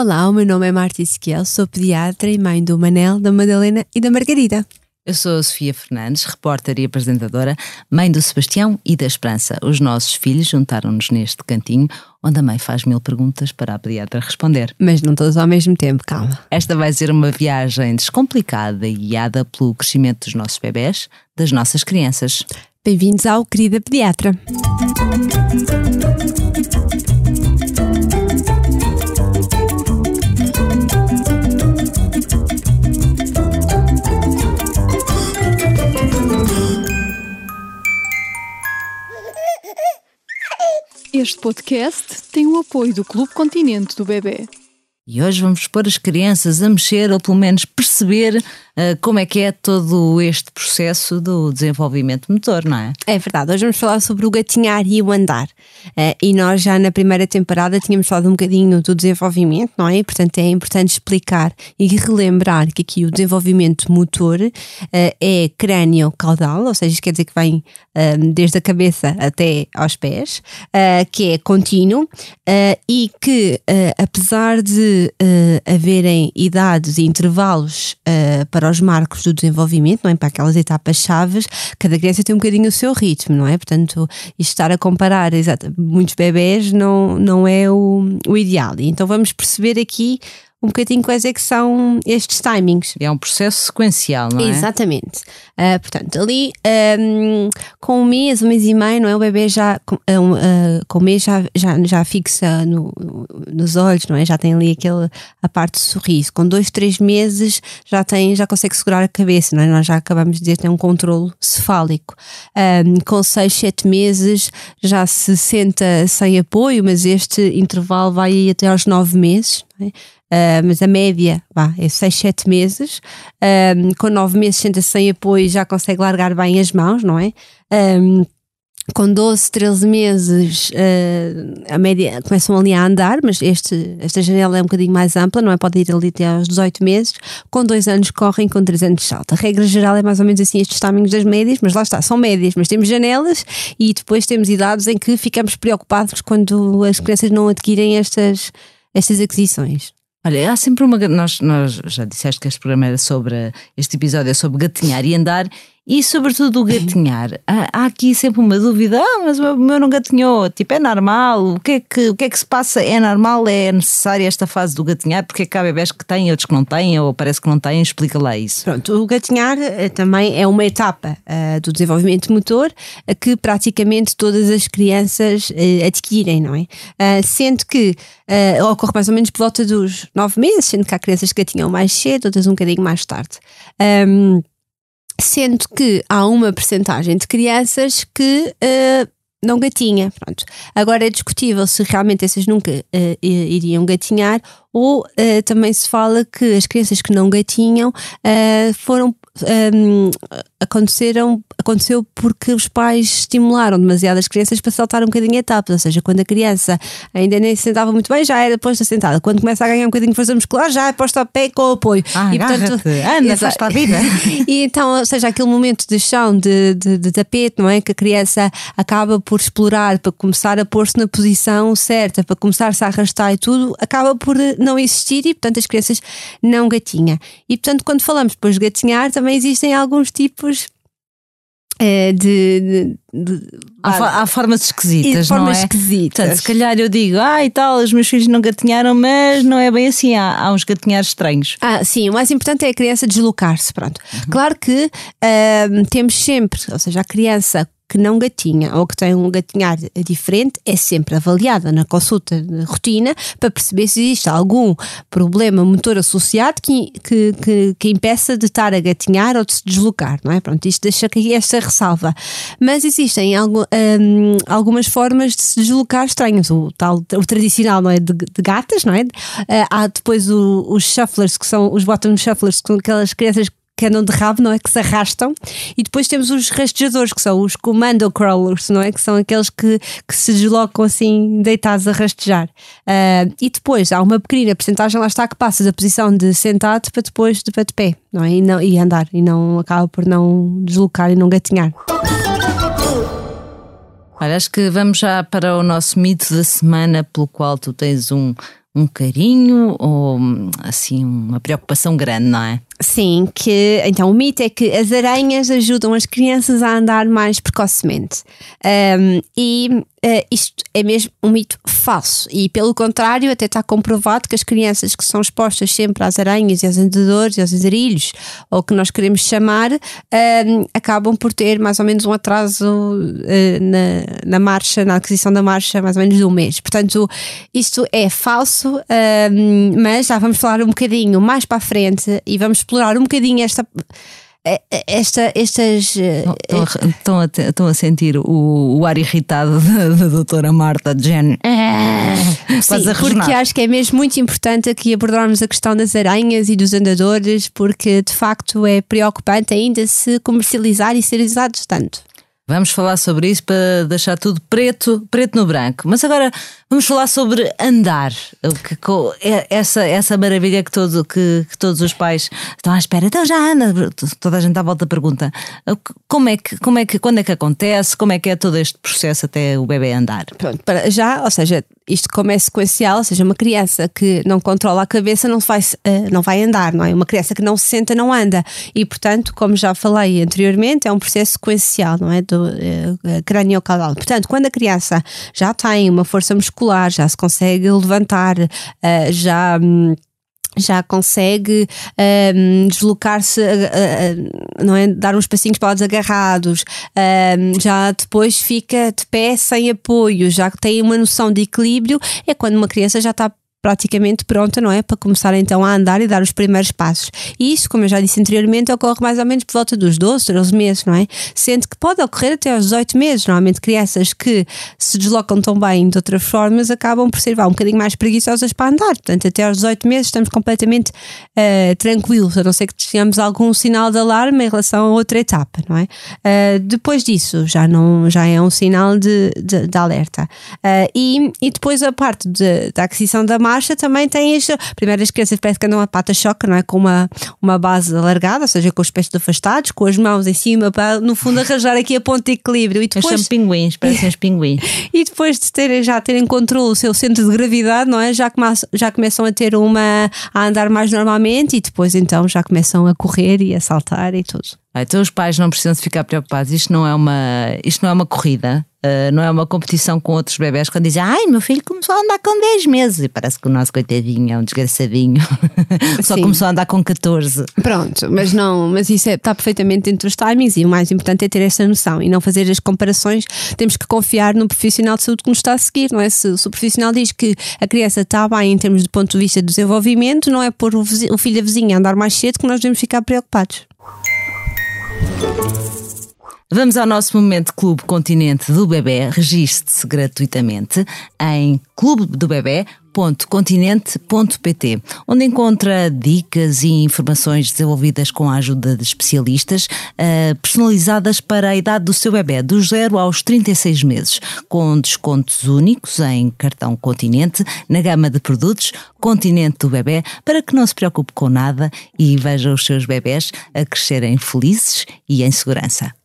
Olá, o meu nome é Marta Ezequiel, sou pediatra e mãe do Manel, da Madalena e da Margarida. Eu sou a Sofia Fernandes, repórter e apresentadora, mãe do Sebastião e da Esperança. Os nossos filhos juntaram-nos neste cantinho, onde a mãe faz mil perguntas para a pediatra responder. Mas não todos ao mesmo tempo, calma. Esta vai ser uma viagem descomplicada e guiada pelo crescimento dos nossos bebés, das nossas crianças. Bem-vindos ao Querida Pediatra. Este podcast tem o apoio do Clube Continente do Bebê. E hoje vamos pôr as crianças a mexer, ou pelo menos perceber uh, como é que é todo este processo do desenvolvimento motor, não é? É verdade, hoje vamos falar sobre o gatinhar e o andar. Uh, e nós já na primeira temporada tínhamos falado um bocadinho do desenvolvimento, não é? Portanto, é importante explicar e relembrar que aqui o desenvolvimento motor uh, é crânio-caudal, ou seja, isto quer dizer que vem desde a cabeça até aos pés, que é contínuo e que, apesar de uh, haverem idades e intervalos uh, para os marcos do desenvolvimento, não é? Para aquelas etapas chaves, cada criança tem um bocadinho o seu ritmo, não é? Portanto, estar a comparar exato, muitos bebés não, não é o, o ideal. Então vamos perceber aqui um bocadinho quais é que são estes timings. É um processo sequencial, não é? Exatamente. Uh, portanto, ali um, com um mês, um mês e meio, não é? O bebê já com, uh, com um mês já, já, já fixa no, nos olhos, não é? Já tem ali aquele, a parte do sorriso. Com dois, três meses já tem, já consegue segurar a cabeça, não é? Nós já acabamos de dizer que tem um controle cefálico. Um, com seis, sete meses já se senta sem apoio, mas este intervalo vai até aos nove meses. É? Uh, mas a média vá, é 6, 7 meses. Um, com 9 meses senta-se sem apoio já consegue largar bem as mãos, não é? Um, com 12, 13 meses uh, a média começam ali a andar, mas este, esta janela é um bocadinho mais ampla, não é? Pode ir ali até aos 18 meses. Com 2 anos correm, com 3 anos salta. A regra geral é mais ou menos assim estes tamanhos das médias, mas lá está, são médias, mas temos janelas e depois temos idades em que ficamos preocupados quando as crianças não adquirem estas, estas aquisições. Olha, há sempre uma. Nós, nós já disseste que este programa era sobre. Este episódio é sobre gatinhar e andar, e sobretudo o gatinhar. Há, aqui sempre uma dúvida: ah, mas o meu não gatinhou. Tipo, é normal? O que é que, o que, é que se passa? É normal? É necessária esta fase do gatinhar? Porque é que há bebés que têm, outros que não têm, ou parece que não têm? Explica lá isso. Pronto, o gatinhar uh, também é uma etapa uh, do desenvolvimento motor uh, que praticamente todas as crianças adquirem, não é? sendo que ocorre mais ou menos por volta dos nove meses, sendo que há crianças que gatinham mais cedo, outras um bocadinho mais tarde. Um, sendo que há uma percentagem de crianças que uh, não gatinha. Pronto. Agora é discutível se realmente essas nunca uh, iriam gatinhar ou uh, também se fala que as crianças que não gatinham foram um, aconteceram, aconteceu porque os pais estimularam demasiado as crianças para saltar um bocadinho etapas, ou seja, quando a criança ainda nem se sentava muito bem, já era posta sentada. Quando começa a ganhar um bocadinho de força muscular, já é posta a pé com o apoio. Ah, e, portanto, anda, faz a vida. e então, ou seja, aquele momento de chão, de, de, de tapete, não é? Que a criança acaba por explorar para começar a pôr-se na posição certa, para começar-se a arrastar e tudo, acaba por não existir e, portanto, as crianças não gatinham. E, portanto, quando falamos depois de gatinhar, também existem alguns tipos de, de, de há, há, formas esquisitas, formas não é? esquisitas. Portanto, se calhar eu digo, ah e tal, os meus filhos não gatinharam, mas não é bem assim, há, há uns gatinhares estranhos. Ah, sim, o mais importante é a criança deslocar-se, pronto. Uhum. Claro que uh, temos sempre, ou seja, a criança que não gatinha ou que tem um gatinhar diferente é sempre avaliada na consulta de rotina para perceber se existe algum problema motor associado que, que, que, que impeça de estar a gatinhar ou de se deslocar, não é? Pronto, isto deixa aqui esta ressalva. Mas existem algo, um, algumas formas de se deslocar estranhas. O, tal, o tradicional, não é? De, de gatas, não é? Uh, há depois o, os shufflers, que são os bottom shufflers, que são aquelas crianças que andam de rabo, não é? Que se arrastam. E depois temos os rastejadores, que são os commando crawlers, não é? Que são aqueles que, que se deslocam assim, deitados a rastejar. Uh, e depois há uma pequena porcentagem, lá está, que passa da posição de sentado para depois de, para de pé, não é? E, não, e andar, e não acaba por não deslocar e não gatinhar. Olha, acho que vamos já para o nosso mito da semana, pelo qual tu tens um, um carinho ou assim uma preocupação grande, não é? Sim, que então o mito é que as aranhas ajudam as crianças a andar mais precocemente. Um, e uh, isto é mesmo um mito falso. E pelo contrário, até está comprovado que as crianças que são expostas sempre às aranhas e aos andadores e aos andarilhos, ou que nós queremos chamar, um, acabam por ter mais ou menos um atraso uh, na, na marcha, na aquisição da marcha, mais ou menos de um mês. Portanto, isto é falso, um, mas já vamos falar um bocadinho mais para a frente e vamos explorar um bocadinho esta é, esta, estas. Estão a, estão, a, sentir o, o ar irritado da, da doutora Marta Jen. Sim, porque acho que é mesmo muito importante aqui abordarmos a questão das aranhas e dos andadores, porque de facto é preocupante ainda se comercializar e ser usados tanto. Vamos falar sobre isso para deixar tudo preto, preto no branco. Mas agora vamos falar sobre andar. É essa, essa maravilha que, todo, que, que, todos os pais estão à espera. Então já anda. Toda a gente à volta pergunta como é que, como é que, quando é que acontece, como é que é todo este processo até o bebê andar. Pronto, para já, ou seja, isto como é sequencial, ou seja, uma criança que não controla a cabeça não vai, uh, não vai andar, não é? Uma criança que não se senta não anda. E, portanto, como já falei anteriormente, é um processo sequencial, não é? Do uh, crânio-caudal. Portanto, quando a criança já tem uma força muscular, já se consegue levantar, uh, já. Um, já consegue um, deslocar-se, uh, uh, não é? Dar uns passinhos para os agarrados, um, já depois fica de pé sem apoio, já tem uma noção de equilíbrio, é quando uma criança já está praticamente pronta, não é? Para começar então a andar e dar os primeiros passos. E isso, como eu já disse anteriormente, ocorre mais ou menos por volta dos 12, 13 meses, não é? Sendo que pode ocorrer até aos 18 meses. Normalmente, crianças que se deslocam tão bem de outras formas acabam por ser vá, um bocadinho mais preguiçosas para andar. Portanto, até aos 18 meses estamos completamente uh, tranquilos, a não ser que tenhamos algum sinal de alarme em relação a outra etapa, não é? Uh, depois disso, já, não, já é um sinal de, de, de alerta. Uh, e, e depois a parte de, da aquisição da marcha também tem as primeiras crianças parece que andam a pata choca, não é? Com uma, uma base alargada, ou seja, com os pés afastados, com as mãos em cima para no fundo arranjar aqui a ponto de equilíbrio. E depois, são pinguins, parecem os pinguins. e depois de terem, já terem controle o seu centro de gravidade, não é? Já, come, já começam a ter uma a andar mais normalmente e depois então já começam a correr e a saltar e tudo. Então os pais não precisam de ficar preocupados. Isto não é uma, isto não é uma corrida. Uh, não é uma competição com outros bebés quando dizem ai, meu filho começou a andar com 10 meses. E parece que o nosso coitadinho é um desgraçadinho. Só Sim. começou a andar com 14 pronto, mas não mas isso é, está perfeitamente dentro dos timings e o mais importante é ter essa noção e não fazer as comparações. Temos que confiar no profissional de saúde que nos está a seguir não é? se, se o profissional diz que a criança está bem em termos de ponto de vista do desenvolvimento não é por o, vizinho, o filho da vizinha andar mais cedo que nós devemos ficar preocupados Vamos ao nosso momento Clube Continente do Bebé. Registre-se gratuitamente em clubedobebé.continente.pt, onde encontra dicas e informações desenvolvidas com a ajuda de especialistas, uh, personalizadas para a idade do seu bebê, dos 0 aos 36 meses, com descontos únicos em cartão Continente, na gama de produtos Continente do Bebé, para que não se preocupe com nada e veja os seus bebés a crescerem felizes e em segurança.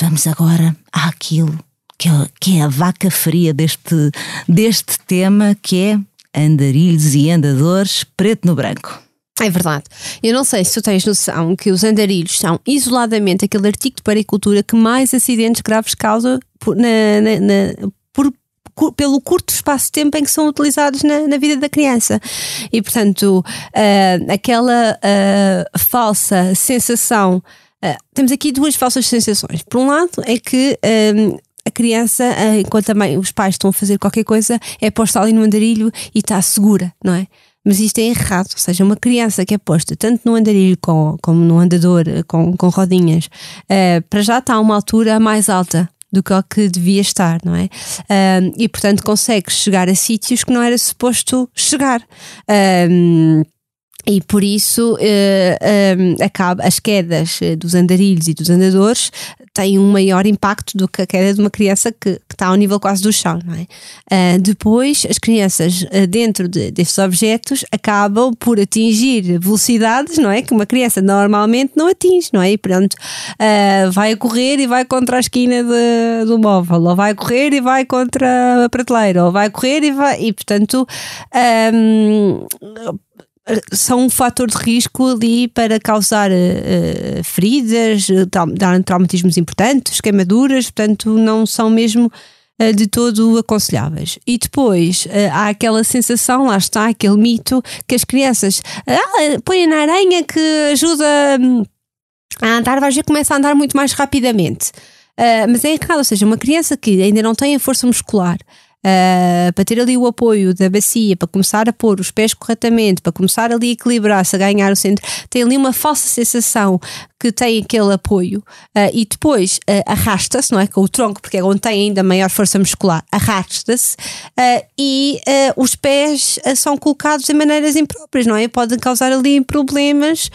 Vamos agora àquilo que é, que é a vaca fria deste, deste tema, que é andarilhos e andadores preto no branco. É verdade. Eu não sei se tu tens noção que os andarilhos são isoladamente aquele artigo de paricultura que mais acidentes graves causa por, na, na, na, por, pelo curto espaço de tempo em que são utilizados na, na vida da criança. E, portanto, uh, aquela uh, falsa sensação Uh, temos aqui duas falsas sensações. Por um lado, é que um, a criança, uh, enquanto também os pais estão a fazer qualquer coisa, é posta ali no andarilho e está segura, não é? Mas isto é errado, ou seja, uma criança que é posta tanto no andarilho como, como no andador com, com rodinhas, uh, para já está a uma altura mais alta do que o que devia estar, não é? e portanto consegue chegar a sítios que não era suposto chegar. E por isso uh, um, acaba, as quedas eh, dos andarilhos e dos andadores tem um maior impacto do que a queda de uma criança que, que está ao nível quase do chão, não é? Uh, depois, as crianças uh, dentro de, destes objetos acabam por atingir velocidades, não é? Que uma criança normalmente não atinge, não é? E pronto, vai correr e vai contra a esquina de, do móvel, ou vai correr e vai contra a prateleira, ou vai correr e vai. E portanto. Um, são um fator de risco ali para causar uh, feridas, dar traumatismos importantes, queimaduras, portanto, não são mesmo uh, de todo aconselháveis. E depois uh, há aquela sensação, lá está, aquele mito que as crianças ah, põem na aranha que ajuda hum, a andar, vai ver começa a andar muito mais rapidamente. mas é errado, ou seja, uma criança que ainda não tem a força muscular uh, para ter ali o apoio da bacia, para começar a pôr os pés corretamente, para começar ali a equilibrar-se, a ganhar o centro, tem ali uma falsa sensação que tem aquele apoio uh, e depois uh, arrasta-se, não é? Com o tronco, porque é onde tem ainda maior força muscular, arrasta-se e os pés são colocados de maneiras impróprias, não é? Podem causar ali problemas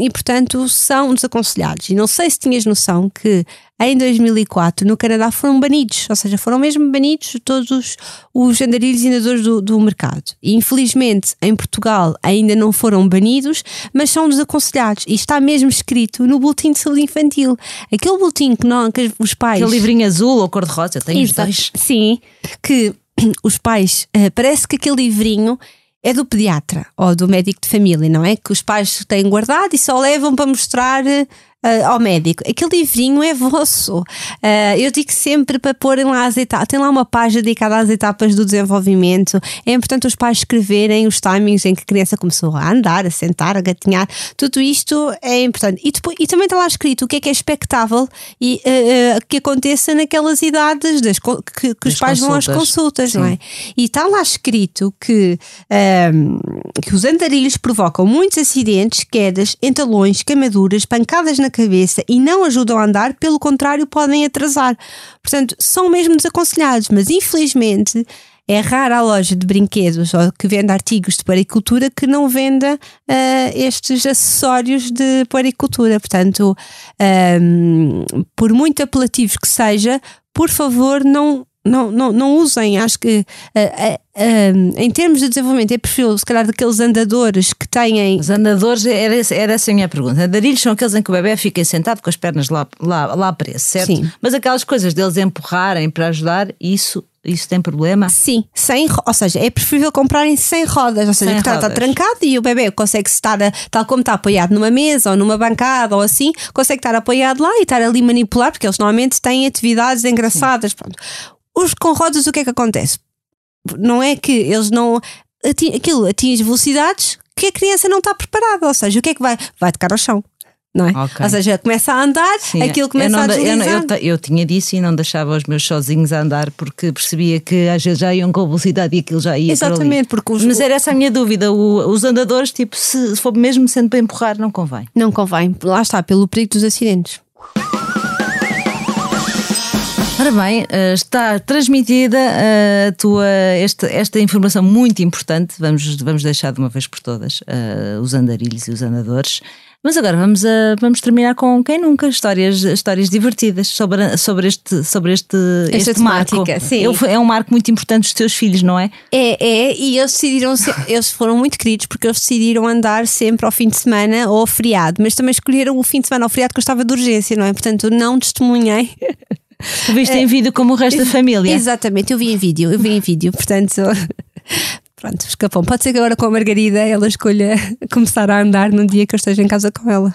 e, portanto, são desaconselhados. E não sei se tinhas noção que em 2004 no Canadá foram banidos, ou seja, foram mesmo banidos todos os, os andarilhos e nadadores do, do mercado. E infelizmente em Portugal ainda não foram banidos, mas são desaconselhados e está mesmo escrito no boletim de saúde infantil. Aquele boletim que, não, que os pais. Aquele livrinho azul ou cor-de-rosa, tem os dois. Sim, que os pais, uh, parece que aquele livrinho é do pediatra ou do médico de família, não é? Que os pais têm guardado e só levam para mostrar uh, ao médico. Aquele livrinho é vosso. Uh, eu digo sempre para porem lá as etapas. Tem lá uma página dedicada às etapas do desenvolvimento. É importante os pais escreverem os timings em que a criança começou a andar, a sentar, a gatinhar. Tudo isto é importante. E, depois, e também está lá escrito o que é que é expectável e uh, que aconteça naquelas idades das, que, que os pais vão às consultas, Sim. não é? E está lá escrito que, um, que os andarilhos provocam muitos acidentes, quedas, entalões, queimaduras, pancadas na cabeça e não ajudam a andar, pelo contrário, podem atrasar. Portanto, são mesmo desaconselhados, mas infelizmente é rara a loja de brinquedos ou que vende artigos de puericultura que não venda uh, estes acessórios de puericultura. Portanto, um, por muito apelativos que seja, por favor, não não, não, não usem. Acho que uh, uh, em termos de desenvolvimento é preferível, se calhar, daqueles andadores que têm. Os andadores, era, era essa a minha pergunta. Andarilhos são aqueles em que o bebê fica sentado com as pernas lá, lá, lá preso, certo? Sim. Mas aquelas coisas deles empurrarem para ajudar, isso isso tem problema? Sim, sem, ou seja, é preferível comprarem sem rodas, ou seja, sem que está, está, trancado e o bebê consegue estar, tal como está apoiado numa mesa ou numa bancada ou assim, consegue estar apoiado lá e estar ali manipular, porque eles normalmente têm atividades engraçadas. Pronto. Os com rodas, o que é que acontece? Não é que eles não. Aquilo atinge velocidades que a criança não está preparada, ou seja, o que é que vai? Vai tocar ao chão. Não é? Okay. Ou seja, começa a andar, Sim, aquilo começa a deslizar. Eu, eu, eu, tinha disso e não deixava os meus sozinhos a andar porque percebia que às vezes já iam com velocidade e aquilo já ia Exatamente, porque os, Mas era essa a minha dúvida. O, os andadores, tipo, se, se for mesmo sendo para empurrar, não convém. Não convém. Lá está, pelo perigo dos acidentes. Ora bem, eh, está transmitida eh, a tua, esta, esta informação muito importante. Vamos, vamos deixar de uma vez por todas uh, os andarilhos e os andadores. Mas agora vamos, a, vamos terminar com quem nunca histórias, histórias divertidas sobre, sobre este, sobre este, Esta este marco. Sim. É um marco muito importante dos teus filhos, não é? É, é, e eles decidiram, eles foram muito queridos porque eles decidiram andar sempre ao fim de semana ou ao feriado, mas também escolheram o fim de semana ao feriado que eu estava de urgência, não é? Portanto, não testemunhei Tu viste em vídeo como o resto da família? Exatamente, eu vi em vídeo, eu vi em vídeo, portanto. Pronto, escapou. Pode ser que agora com a Margarida ela escolha começar a andar num dia que eu esteja em casa com ela.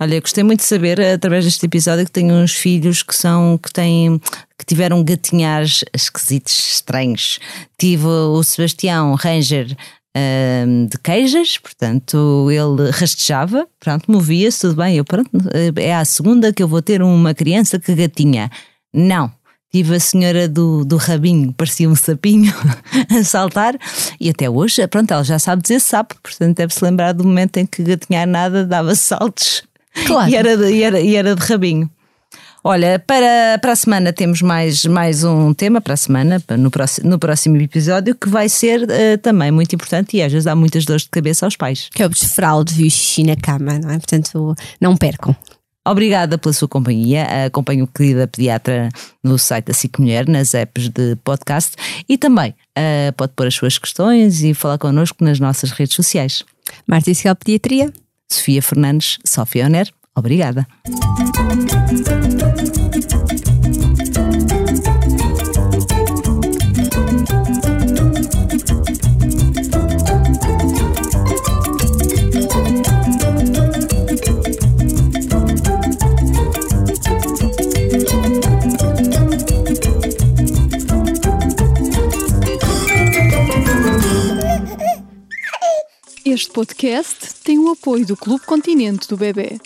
Olha, gostei muito de saber, através deste episódio, que tenho uns filhos que são, que têm, que tiveram gatinhares esquisitos, estranhos. Tive o Sebastião Ranger um, de queijas, portanto ele rastejava, pronto, movia-se, tudo bem. Eu, pronto, é a segunda que eu vou ter uma criança que gatinha. Não. Tive a senhora do, do rabinho, parecia um sapinho, a saltar, e até hoje, pronto, ela já sabe dizer sapo, portanto deve-se lembrar do momento em que gatinhar nada dava saltos claro. e, era de, e, era, e era de rabinho. Olha, para, para a semana temos mais, mais um tema para a semana, no próximo, no próximo episódio, que vai ser uh, também muito importante e às vezes dá muitas dores de cabeça aos pais. Que é o desfraude e o xixi na cama, não é? Portanto, não percam. Obrigada pela sua companhia. Acompanhe o querida pediatra no site da SIC Mulher, nas apps de podcast e também uh, pode pôr as suas questões e falar connosco nas nossas redes sociais. Marta Iscal Pediatria. Sofia Fernandes, Sofia Oner. Obrigada. Podcast tem o apoio do Clube Continente do Bebê.